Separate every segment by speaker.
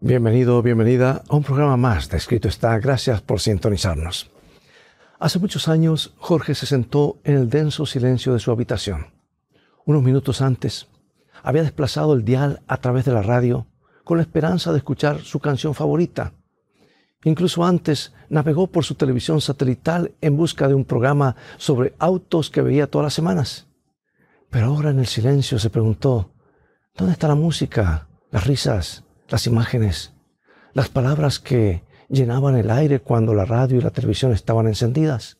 Speaker 1: Bienvenido, bienvenida a un programa más de Escrito está. Gracias por sintonizarnos. Hace muchos años, Jorge se sentó en el denso silencio de su habitación. Unos minutos antes, había desplazado el dial a través de la radio con la esperanza de escuchar su canción favorita. Incluso antes, navegó por su televisión satelital en busca de un programa sobre autos que veía todas las semanas. Pero ahora en el silencio se preguntó, ¿dónde está la música, las risas, las imágenes, las palabras que llenaban el aire cuando la radio y la televisión estaban encendidas.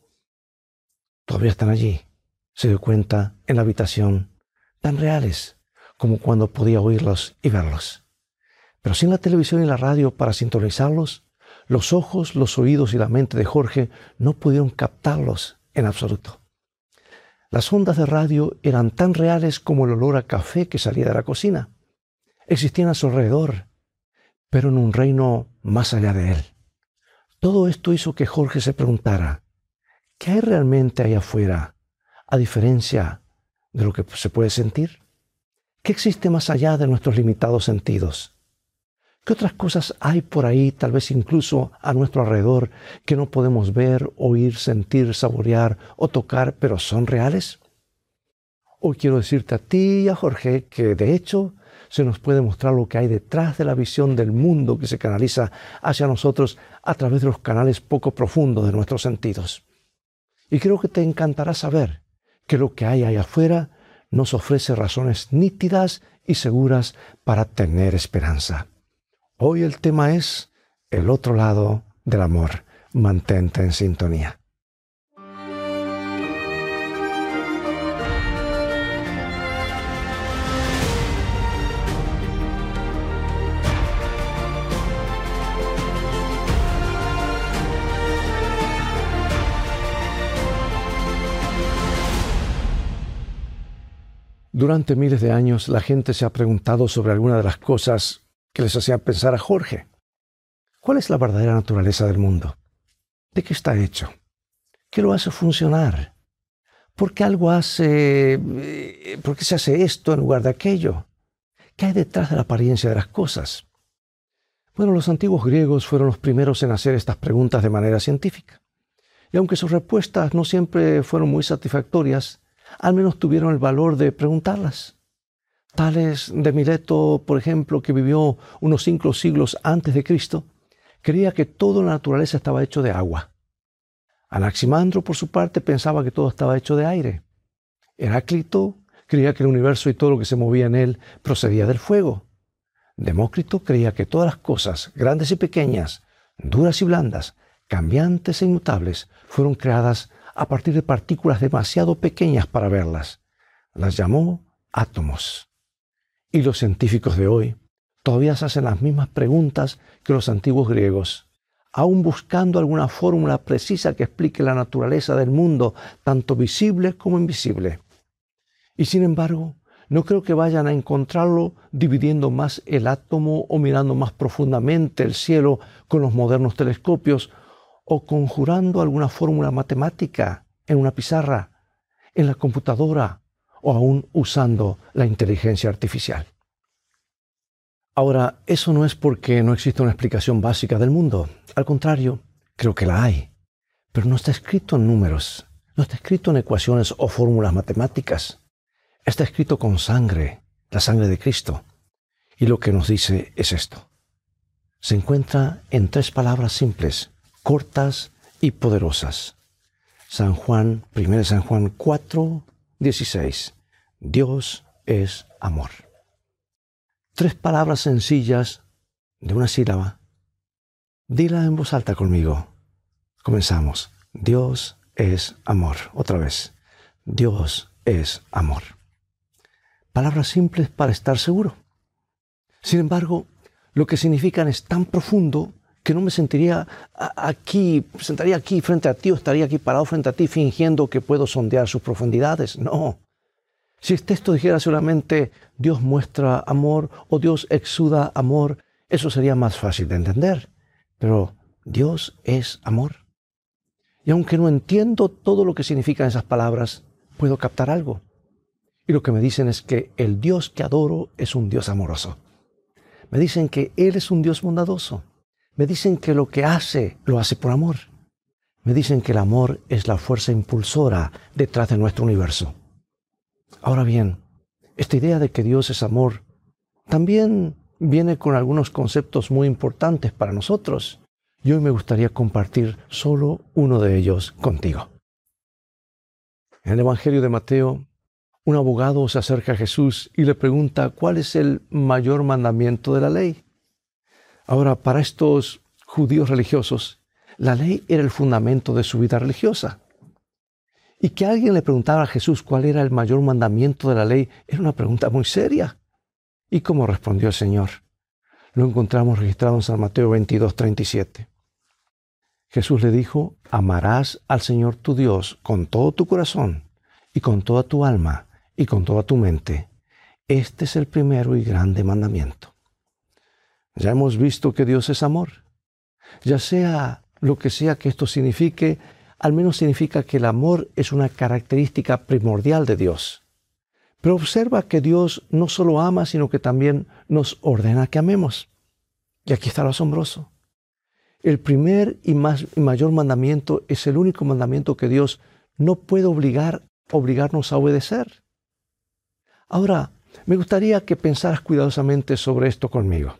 Speaker 1: Todavía están allí, se dio cuenta, en la habitación, tan reales como cuando podía oírlos y verlos. Pero sin la televisión y la radio para sintonizarlos, los ojos, los oídos y la mente de Jorge no pudieron captarlos en absoluto. Las ondas de radio eran tan reales como el olor a café que salía de la cocina. Existían a su alrededor pero en un reino más allá de él. Todo esto hizo que Jorge se preguntara, ¿qué hay realmente ahí afuera, a diferencia de lo que se puede sentir? ¿Qué existe más allá de nuestros limitados sentidos? ¿Qué otras cosas hay por ahí, tal vez incluso a nuestro alrededor, que no podemos ver, oír, sentir, saborear o tocar, pero son reales? Hoy quiero decirte a ti y a Jorge que de hecho se nos puede mostrar lo que hay detrás de la visión del mundo que se canaliza hacia nosotros a través de los canales poco profundos de nuestros sentidos. Y creo que te encantará saber que lo que hay ahí afuera nos ofrece razones nítidas y seguras para tener esperanza. Hoy el tema es el otro lado del amor. Mantente en sintonía. Durante miles de años la gente se ha preguntado sobre alguna de las cosas que les hacían pensar a Jorge. ¿Cuál es la verdadera naturaleza del mundo? ¿De qué está hecho? ¿Qué lo hace funcionar? ¿Por qué algo hace... Eh, ¿Por qué se hace esto en lugar de aquello? ¿Qué hay detrás de la apariencia de las cosas? Bueno, los antiguos griegos fueron los primeros en hacer estas preguntas de manera científica. Y aunque sus respuestas no siempre fueron muy satisfactorias, al menos tuvieron el valor de preguntarlas. Tales de Mileto, por ejemplo, que vivió unos cinco siglos antes de Cristo, creía que toda la naturaleza estaba hecho de agua. Anaximandro, por su parte, pensaba que todo estaba hecho de aire. Heráclito creía que el universo y todo lo que se movía en él procedía del fuego. Demócrito creía que todas las cosas, grandes y pequeñas, duras y blandas, cambiantes e inmutables, fueron creadas a partir de partículas demasiado pequeñas para verlas. Las llamó átomos. Y los científicos de hoy todavía se hacen las mismas preguntas que los antiguos griegos, aún buscando alguna fórmula precisa que explique la naturaleza del mundo, tanto visible como invisible. Y sin embargo, no creo que vayan a encontrarlo dividiendo más el átomo o mirando más profundamente el cielo con los modernos telescopios o conjurando alguna fórmula matemática en una pizarra, en la computadora o aún usando la inteligencia artificial. Ahora, eso no es porque no exista una explicación básica del mundo. Al contrario, creo que la hay. Pero no está escrito en números, no está escrito en ecuaciones o fórmulas matemáticas. Está escrito con sangre, la sangre de Cristo. Y lo que nos dice es esto. Se encuentra en tres palabras simples cortas y poderosas. San Juan, 1 San Juan 4, 16. Dios es amor. Tres palabras sencillas de una sílaba. Dila en voz alta conmigo. Comenzamos. Dios es amor. Otra vez. Dios es amor. Palabras simples para estar seguro. Sin embargo, lo que significan es tan profundo que no me sentiría aquí, sentaría aquí frente a ti o estaría aquí parado frente a ti fingiendo que puedo sondear sus profundidades. No. Si el texto dijera solamente Dios muestra amor o Dios exuda amor, eso sería más fácil de entender. Pero Dios es amor. Y aunque no entiendo todo lo que significan esas palabras, puedo captar algo. Y lo que me dicen es que el Dios que adoro es un Dios amoroso. Me dicen que Él es un Dios bondadoso. Me dicen que lo que hace, lo hace por amor. Me dicen que el amor es la fuerza impulsora detrás de nuestro universo. Ahora bien, esta idea de que Dios es amor también viene con algunos conceptos muy importantes para nosotros. Y hoy me gustaría compartir solo uno de ellos contigo. En el Evangelio de Mateo, un abogado se acerca a Jesús y le pregunta cuál es el mayor mandamiento de la ley. Ahora, para estos judíos religiosos, la ley era el fundamento de su vida religiosa. Y que alguien le preguntara a Jesús cuál era el mayor mandamiento de la ley era una pregunta muy seria. ¿Y cómo respondió el Señor? Lo encontramos registrado en San Mateo 22, 37. Jesús le dijo, amarás al Señor tu Dios con todo tu corazón y con toda tu alma y con toda tu mente. Este es el primero y grande mandamiento. Ya hemos visto que Dios es amor. Ya sea lo que sea que esto signifique, al menos significa que el amor es una característica primordial de Dios. Pero observa que Dios no solo ama, sino que también nos ordena que amemos. Y aquí está lo asombroso. El primer y, más, mayor mandamiento es el único mandamiento que Dios no puede obligar, obligarnos a obedecer. Ahora, me gustaría que pensaras cuidadosamente sobre esto conmigo.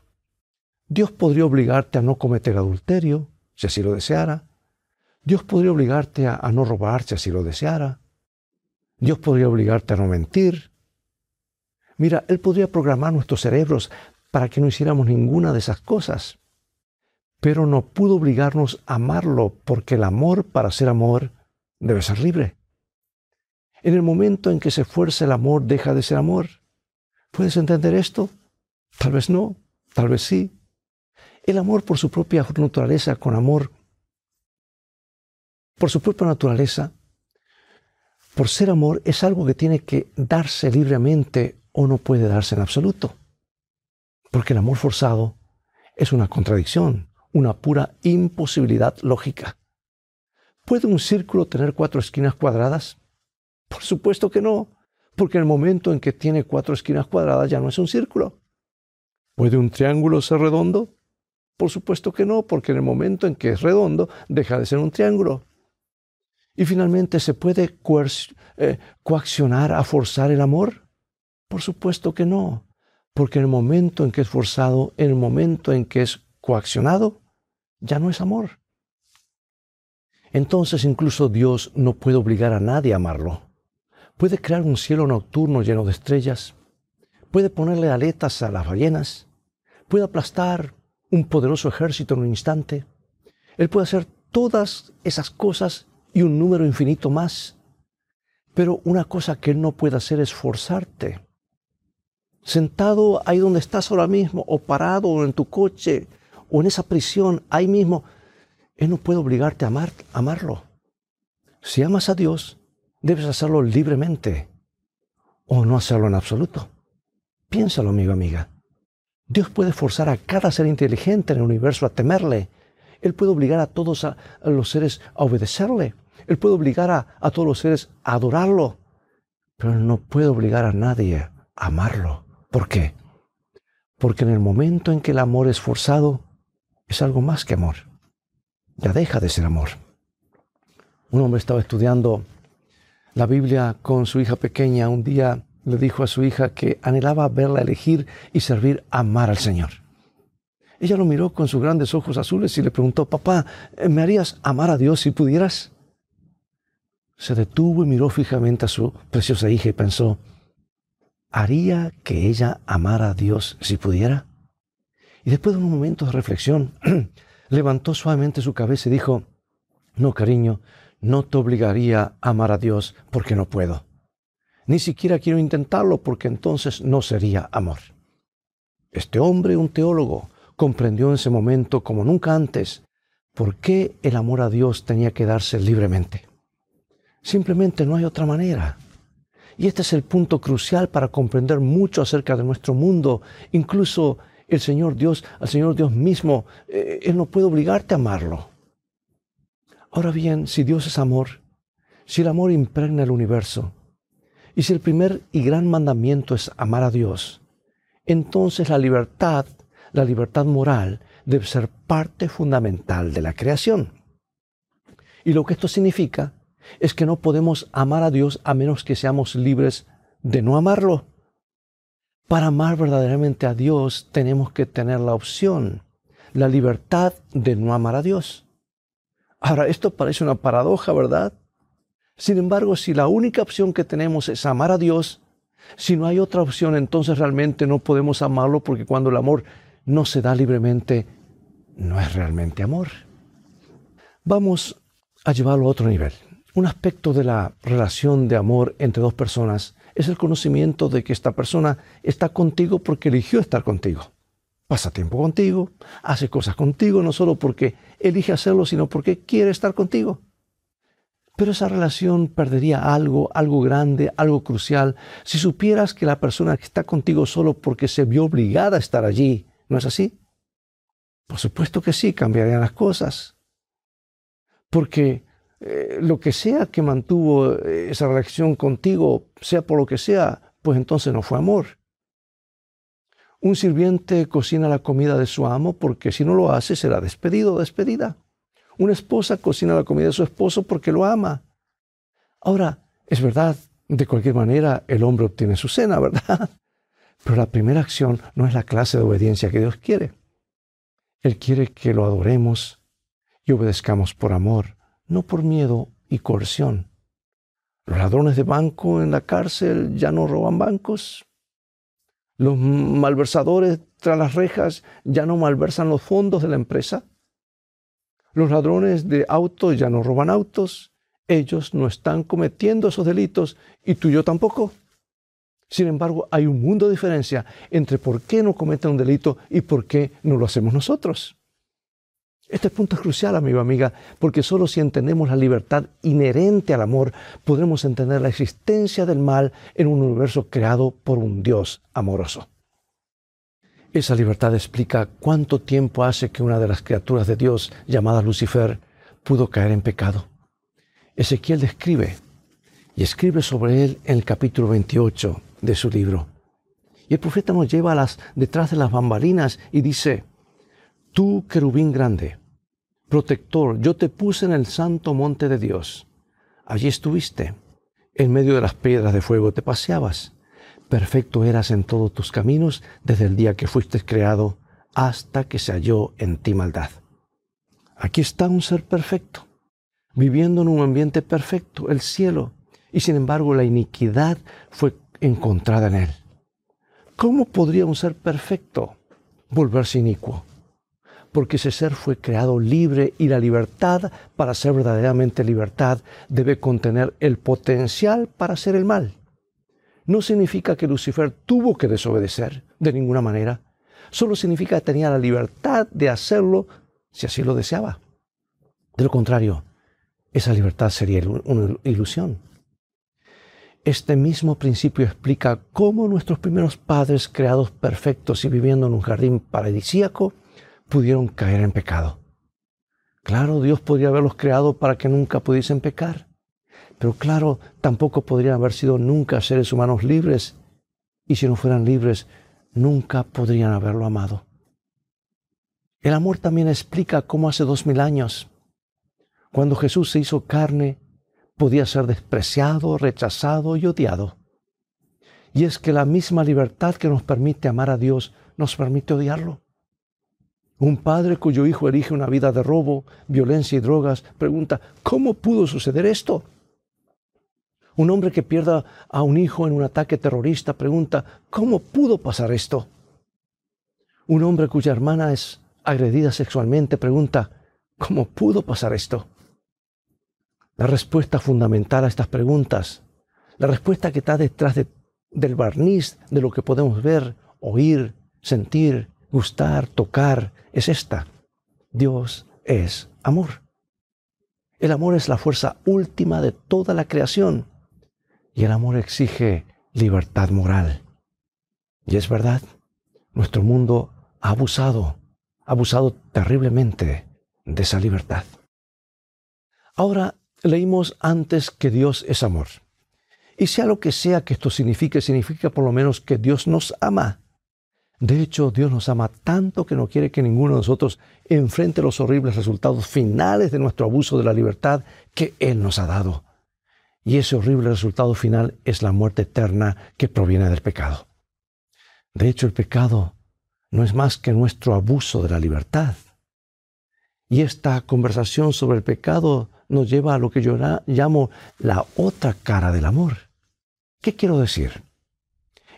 Speaker 1: Dios podría obligarte a no cometer adulterio, si así lo deseara. Dios podría obligarte a, no robar, si así lo deseara. Dios podría obligarte a no mentir. Mira, Él podría programar nuestros cerebros para que no hiciéramos ninguna de esas cosas. Pero no pudo obligarnos a amarlo porque el amor para ser amor debe ser libre. En el momento en que se fuerza el amor deja de ser amor. ¿Puedes entender esto? Tal vez no, tal vez sí. El amor por su propia naturaleza, con amor, por su propia naturaleza, por ser amor es algo que tiene que darse libremente o no puede darse en absoluto. Porque el amor forzado es una contradicción, una pura imposibilidad lógica. ¿Puede un círculo tener cuatro esquinas cuadradas? Por supuesto que no, porque en el momento en que tiene cuatro esquinas cuadradas ya no es un círculo. ¿Puede un triángulo ser redondo? Por supuesto que no, porque en el momento en que es redondo deja de ser un triángulo. Y finalmente, ¿se puede eh, coaccionar a forzar el amor? Por supuesto que no, porque en el momento en que es forzado, en el momento en que es coaccionado, ya no es amor. Entonces incluso Dios no puede obligar a nadie a amarlo. Puede crear un cielo nocturno lleno de estrellas, puede ponerle aletas a las ballenas, puede aplastar un poderoso ejército en un instante. Él puede hacer todas esas cosas y un número infinito más. Pero una cosa que Él no puede hacer es forzarte. Sentado ahí donde estás ahora mismo, o parado en tu coche, o en esa prisión, ahí mismo, Él no puede obligarte a amar, amarlo. Si amas a Dios, debes hacerlo libremente, o no hacerlo en absoluto. Piénsalo, amigo, amiga. Dios puede forzar a cada ser inteligente en el universo a temerle él puede obligar a todos los seres a obedecerle. Él puede obligar a, todos los seres a adorarlo. Pero Él no puede obligar a nadie a amarlo. ¿Por qué? Porque en el momento en que el amor es forzado, es algo más que amor. Ya deja de ser amor. Un hombre estaba estudiando la Biblia con su hija pequeña. Un día le dijo a su hija que anhelaba verla elegir y servir amar al Señor. Ella lo miró con sus grandes ojos azules y le preguntó, papá, ¿me harías amar a Dios si pudieras? Se detuvo y miró fijamente a su preciosa hija y pensó, ¿haría que ella amara a Dios si pudiera? Y después de un momento de reflexión, levantó suavemente su cabeza y dijo, no, cariño, no te obligaría a amar a Dios porque no puedo. Ni siquiera quiero intentarlo porque entonces no sería amor. Este hombre, un teólogo, comprendió en ese momento, como nunca antes, por qué el amor a Dios tenía que darse libremente. Simplemente no hay otra manera. Y este es el punto crucial para comprender mucho acerca de nuestro mundo. Incluso el Señor Dios, al Señor Dios mismo, eh, Él no puede obligarte a amarlo. Ahora bien, si Dios es amor, si el amor impregna el universo, y si el primer y gran mandamiento es amar a Dios, entonces la libertad la libertad moral debe ser parte fundamental de la creación. Y lo que esto significa es que no podemos amar a Dios a menos que seamos libres de no amarlo. Para amar verdaderamente a Dios tenemos que tener la opción, la libertad de no amar a Dios. Ahora, esto parece una paradoja, ¿verdad? Sin embargo, si la única opción que tenemos es amar a Dios, si no hay otra opción, entonces realmente no podemos amarlo porque cuando el amor no se da libremente, no es realmente amor. Vamos a llevarlo a otro nivel. Un aspecto de la relación de amor entre dos personas es el conocimiento de que esta persona está contigo porque eligió estar contigo. Pasa tiempo contigo, hace cosas contigo, no solo porque elige hacerlo, sino porque quiere estar contigo. Pero esa relación perdería algo, algo grande, algo crucial, si supieras que la persona que está contigo solo porque se vio obligada a estar allí, ¿no es así? Por supuesto que sí, cambiarían las cosas. Porque eh, lo que sea que mantuvo eh, esa relación contigo, sea por lo que sea, pues entonces no fue amor. Un sirviente cocina la comida de su amo porque si no lo hace será despedido o despedida. Una esposa cocina la comida de su esposo porque lo ama. Ahora, es verdad, de cualquier manera el hombre obtiene su cena, ¿verdad? Pero la primera acción no es la clase de obediencia que Dios quiere. Él quiere que lo adoremos y obedezcamos por amor, no por miedo y coerción. Los ladrones de banco en la cárcel ya no roban bancos. Los malversadores tras las rejas ya no malversan los fondos de la empresa. Los ladrones de autos ya no roban autos. Ellos no están cometiendo esos delitos y tú y yo tampoco. Sin embargo, hay un mundo de diferencia entre por qué no cometen un delito y por qué no lo hacemos nosotros. Este punto es crucial, amigo, amiga, porque solo si entendemos la libertad inherente al amor, podremos entender la existencia del mal en un universo creado por un Dios amoroso. Esa libertad explica cuánto tiempo hace que una de las criaturas de Dios, llamada Lucifer, pudo caer en pecado. Ezequiel describe y escribe sobre él en el capítulo 28 de su libro. Y el profeta nos lleva las, detrás de las bambalinas y dice, Tú, querubín grande, protector, yo te puse en el santo monte de Dios. Allí estuviste, en medio de las piedras de fuego te paseabas. Perfecto eras en todos tus caminos desde el día que fuiste creado hasta que se halló en ti maldad. Aquí está un ser perfecto, viviendo en un ambiente perfecto, el cielo, y sin embargo la iniquidad fue encontrada en él. ¿Cómo podría un ser perfecto volverse inicuo? Porque ese ser fue creado libre y la libertad, para ser verdaderamente libertad, debe contener el potencial para hacer el mal. No significa que Lucifer tuvo que desobedecer de ninguna manera. Solo significa que tenía la libertad de hacerlo si así lo deseaba. De lo contrario, esa libertad sería una ilusión. Este mismo principio explica cómo nuestros primeros padres, creados perfectos y viviendo en un jardín paradisíaco, pudieron caer en pecado. Claro, Dios podría haberlos creado para que nunca pudiesen pecar, pero claro, tampoco podrían haber sido nunca seres humanos libres, y si no fueran libres, nunca podrían haberlo amado. El amor también explica cómo hace dos mil años, cuando Jesús se hizo carne, podía ser despreciado, rechazado y odiado. Y es que la misma libertad que nos permite amar a Dios nos permite odiarlo. Un padre cuyo hijo elige una vida de robo, violencia y drogas pregunta, ¿cómo pudo suceder esto? Un hombre que pierda a un hijo en un ataque terrorista pregunta, ¿cómo pudo pasar esto? Un hombre cuya hermana es agredida sexualmente pregunta, ¿cómo pudo pasar esto? La respuesta fundamental a estas preguntas, la respuesta que está detrás del barniz de lo que podemos ver, oír, sentir, gustar, tocar, es esta. Dios es amor. El amor es la fuerza última de toda la creación y el amor exige libertad moral. Y es verdad, nuestro mundo ha abusado, ha abusado terriblemente de esa libertad. Ahora leímos antes que Dios es amor. Y sea lo que sea que esto signifique, significa por lo menos que Dios nos ama. De hecho, Dios nos ama tanto que no quiere que ninguno de nosotros enfrente los horribles resultados finales de nuestro abuso de la libertad que Él nos ha dado. Y ese horrible resultado final es la muerte eterna que proviene del pecado. De hecho, el pecado no es más que nuestro abuso de la libertad. Y esta conversación sobre el pecado nos lleva a lo que yo llamo la otra cara del amor. ¿Qué quiero decir?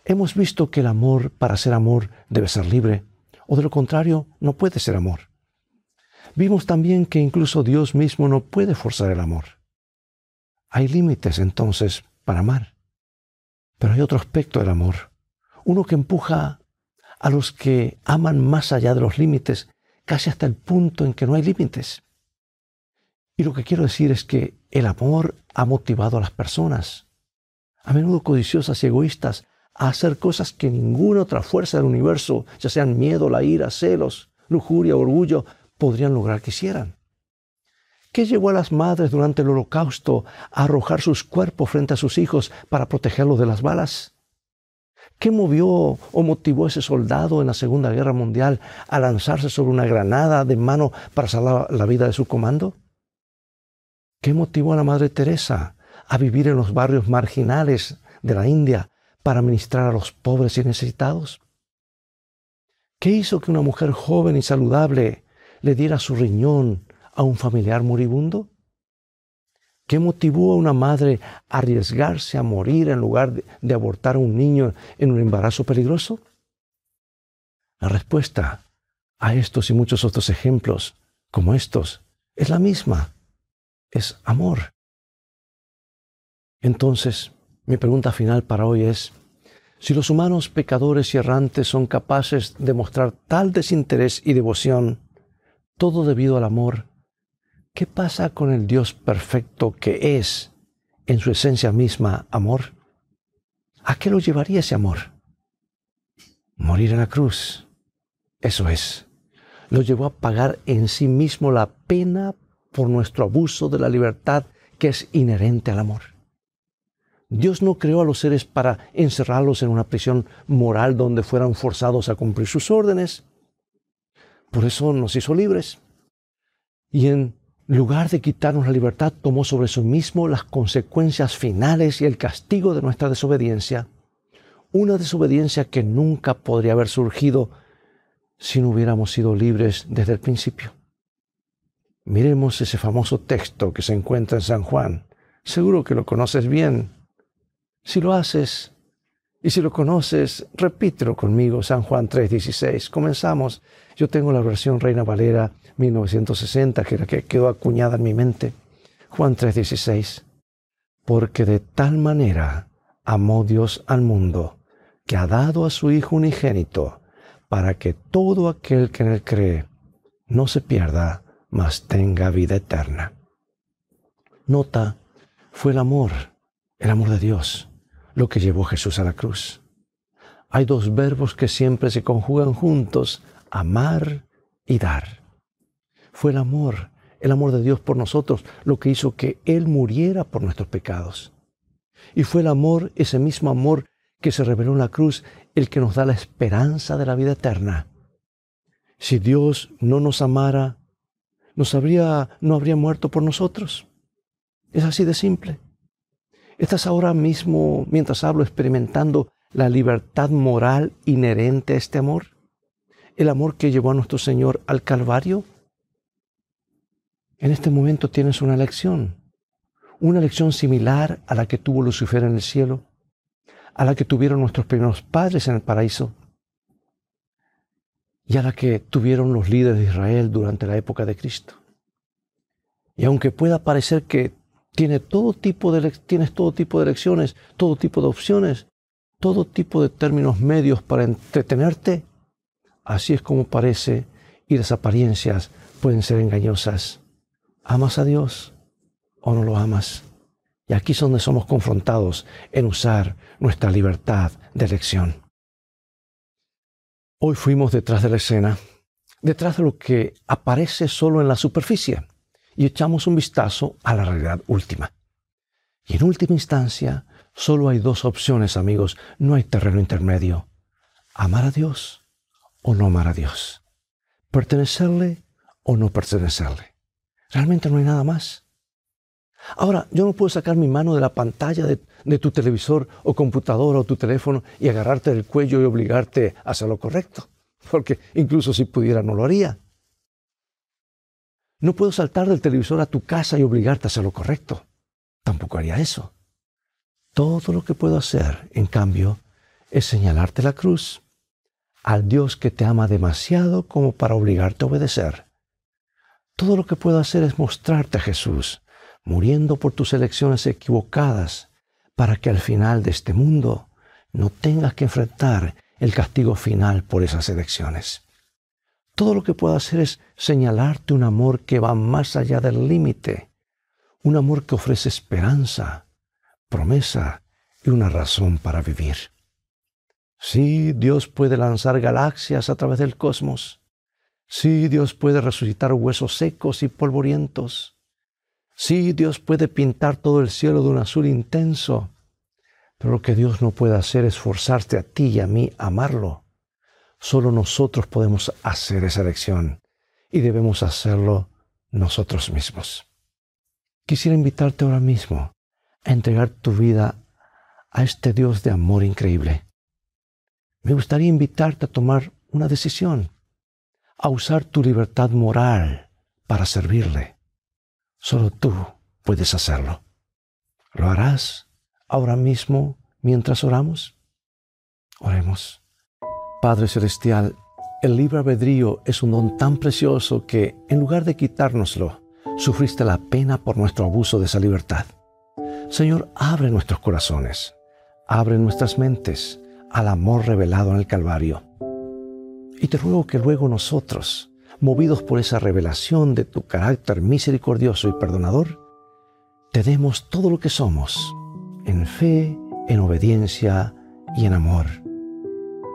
Speaker 1: Hemos visto que el amor, para ser amor, debe ser libre, o de lo contrario, no puede ser amor. Vimos también que incluso Dios mismo no puede forzar el amor. Hay límites entonces para amar. Pero hay otro aspecto del amor, uno que empuja a los que aman más allá de los límites, casi hasta el punto en que no hay límites. Y lo que quiero decir es que el amor ha motivado a las personas, a menudo codiciosas y egoístas, a hacer cosas que ninguna otra fuerza del universo, ya sean miedo, la ira, celos, lujuria, orgullo, podrían lograr que hicieran. ¿Qué llevó a las madres durante el holocausto a arrojar sus cuerpos frente a sus hijos para protegerlos de las balas? ¿Qué movió o motivó a ese soldado en la Segunda Guerra Mundial a lanzarse sobre una granada de mano para salvar la vida de su comando? ¿Qué motivó a la Madre Teresa a vivir en los barrios marginales de la India para ministrar a los pobres y necesitados? ¿Qué hizo que una mujer joven y saludable le diera su riñón a un familiar moribundo? ¿Qué motivó a una madre a arriesgarse a morir en lugar de, abortar a un niño en un embarazo peligroso? La respuesta a estos y muchos otros ejemplos como estos es la misma, es amor. Entonces, mi pregunta final para hoy es, si los humanos pecadores y errantes son capaces de mostrar tal desinterés y devoción, todo debido al amor, ¿qué pasa con el Dios perfecto que es, en su esencia misma, amor? ¿A qué lo llevaría ese amor? Morir en la cruz. Eso es. Lo llevó a pagar en sí mismo la pena por nuestro abuso de la libertad que es inherente al amor. Dios no creó a los seres para encerrarlos en una prisión moral donde fueran forzados a cumplir sus órdenes. Por eso nos hizo libres. Y en lugar de quitarnos la libertad, tomó sobre sí mismo las consecuencias finales y el castigo de nuestra desobediencia. Una desobediencia que nunca podría haber surgido si no hubiéramos sido libres desde el principio. Miremos ese famoso texto que se encuentra en San Juan. Seguro que lo conoces bien. Si lo haces y si lo conoces, repítelo conmigo, San Juan 3:16. Comenzamos. Yo tengo la versión Reina Valera 1960, que era que quedó acuñada en mi mente. Juan 3:16. Porque de tal manera amó Dios al mundo, que ha dado a su Hijo unigénito, para que todo aquel que en él cree no se pierda, mas tenga vida eterna. Nota, fue el amor, el amor de Dios lo que llevó Jesús a la cruz. Hay dos verbos que siempre se conjugan juntos, amar y dar. Fue el amor, el amor de Dios por nosotros, lo que hizo que Él muriera por nuestros pecados. Y fue el amor, ese mismo amor que se reveló en la cruz, el que nos da la esperanza de la vida eterna. Si Dios no nos amara, nos habría, no habría muerto por nosotros. Es así de simple. ¿Estás ahora mismo, mientras hablo, experimentando la libertad moral inherente a este amor? ¿El amor que llevó a nuestro Señor al Calvario? En este momento tienes una lección, una lección similar a la que tuvo Lucifer en el cielo, a la que tuvieron nuestros primeros padres en el paraíso y a la que tuvieron los líderes de Israel durante la época de Cristo. Y aunque pueda parecer que tienes todo tipo de lecciones, todo tipo de opciones, todo tipo de términos medios para entretenerte. Así es como parece y las apariencias pueden ser engañosas. ¿Amas a Dios o no lo amas? Y aquí es donde somos confrontados en usar nuestra libertad de elección. Hoy fuimos detrás de la escena, detrás de lo que aparece solo en la superficie y echamos un vistazo a la realidad última. Y en última instancia, solo hay dos opciones, amigos, no hay terreno intermedio. Amar a Dios o no amar a Dios, pertenecerle o no pertenecerle. Realmente no hay nada más. Ahora, yo no puedo sacar mi mano de la pantalla de, tu televisor o computadora o tu teléfono y agarrarte del cuello y obligarte a hacer lo correcto, porque incluso si pudiera no lo haría. No puedo saltar del televisor a tu casa y obligarte a hacer lo correcto. Tampoco haría eso. Todo lo que puedo hacer, en cambio, es señalarte la cruz al Dios que te ama demasiado como para obligarte a obedecer. Todo lo que puedo hacer es mostrarte a Jesús, muriendo por tus elecciones equivocadas, para que al final de este mundo no tengas que enfrentar el castigo final por esas elecciones. Todo lo que puedo hacer es señalarte un amor que va más allá del límite, un amor que ofrece esperanza, promesa y una razón para vivir. Sí, Dios puede lanzar galaxias a través del cosmos. Sí, Dios puede resucitar huesos secos y polvorientos. Sí, Dios puede pintar todo el cielo de un azul intenso. Pero lo que Dios no puede hacer es forzarte a ti y a mí a amarlo. Solo nosotros podemos hacer esa elección y debemos hacerlo nosotros mismos. Quisiera invitarte ahora mismo a entregar tu vida a este Dios de amor increíble me gustaría invitarte a tomar una decisión, a usar tu libertad moral para servirle. Solo tú puedes hacerlo. ¿Lo harás ahora mismo mientras oramos? Oremos. Padre Celestial, el libre albedrío es un don tan precioso que, en lugar de quitárnoslo, sufriste la pena por nuestro abuso de esa libertad. Señor, abre nuestros corazones, abre nuestras mentes, al amor revelado en el Calvario. Y te ruego que luego nosotros, movidos por esa revelación de tu carácter misericordioso y perdonador, te demos todo lo que somos, en fe, en obediencia y en amor.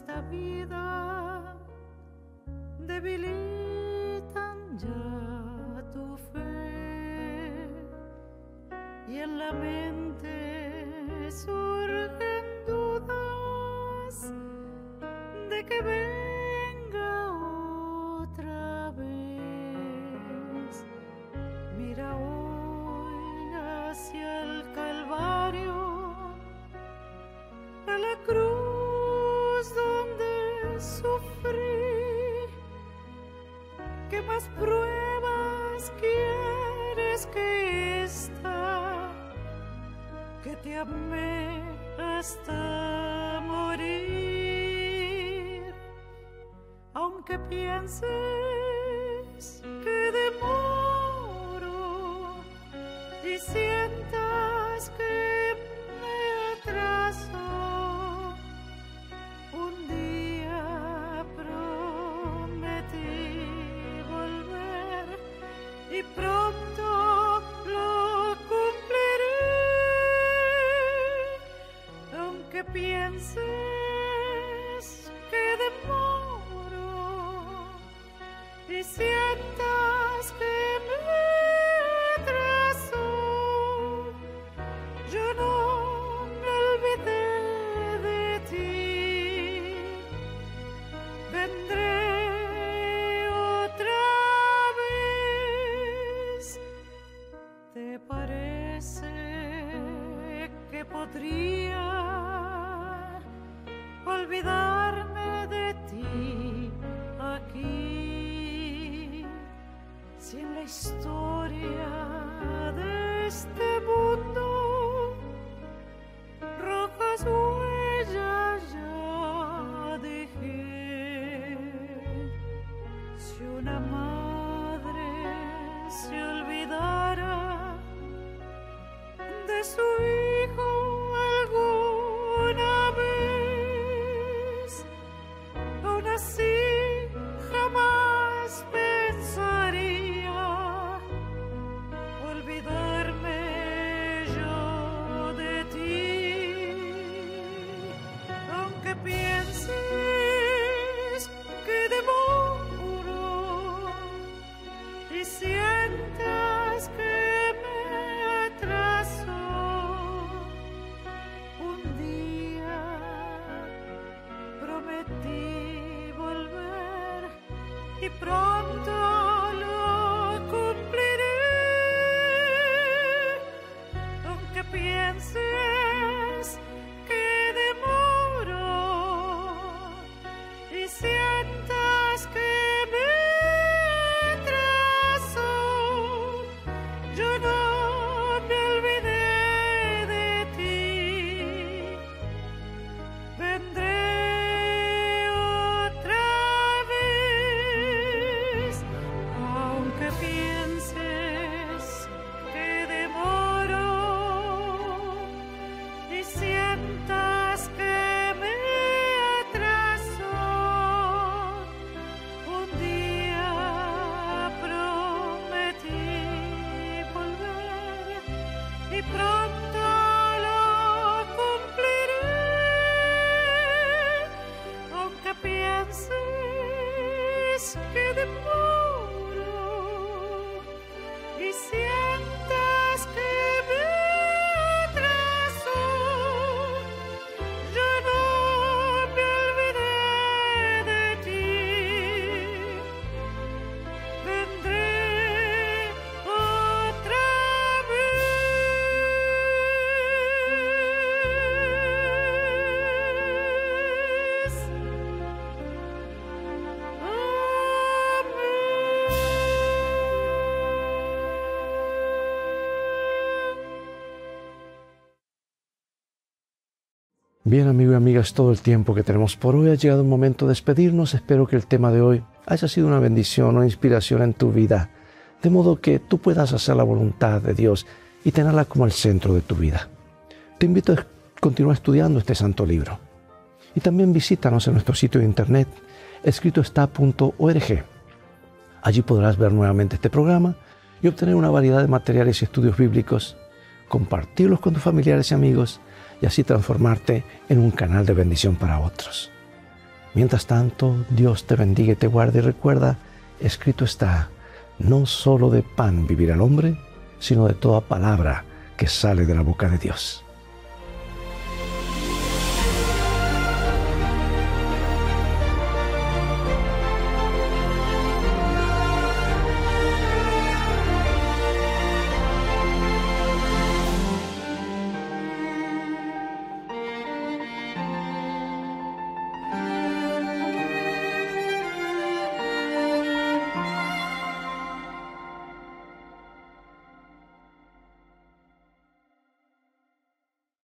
Speaker 2: Esta vida debilitan ya tu fe y en la mente surgen dudas de que venga otra vez. Mira más pruebas quieres que esta? Que te amé hasta morir. Aunque pienses sweet. You see.
Speaker 1: Bien, amigo y amigas, todo el tiempo que tenemos por hoy ha llegado el momento de despedirnos. Espero que el tema de hoy haya sido una bendición o inspiración en tu vida, de modo que tú puedas hacer la voluntad de Dios y tenerla como el centro de tu vida. Te invito a continuar estudiando este santo libro. Y también visítanos en nuestro sitio de internet escritoestá.org. Allí podrás ver nuevamente este programa y obtener una variedad de materiales y estudios bíblicos, compartirlos con tus familiares y amigos y así transformarte en un canal de bendición para otros. Mientras tanto, Dios te bendiga y te guarde y recuerda, escrito está, no solo de pan vivirá el hombre, sino de toda palabra que sale de la boca de Dios.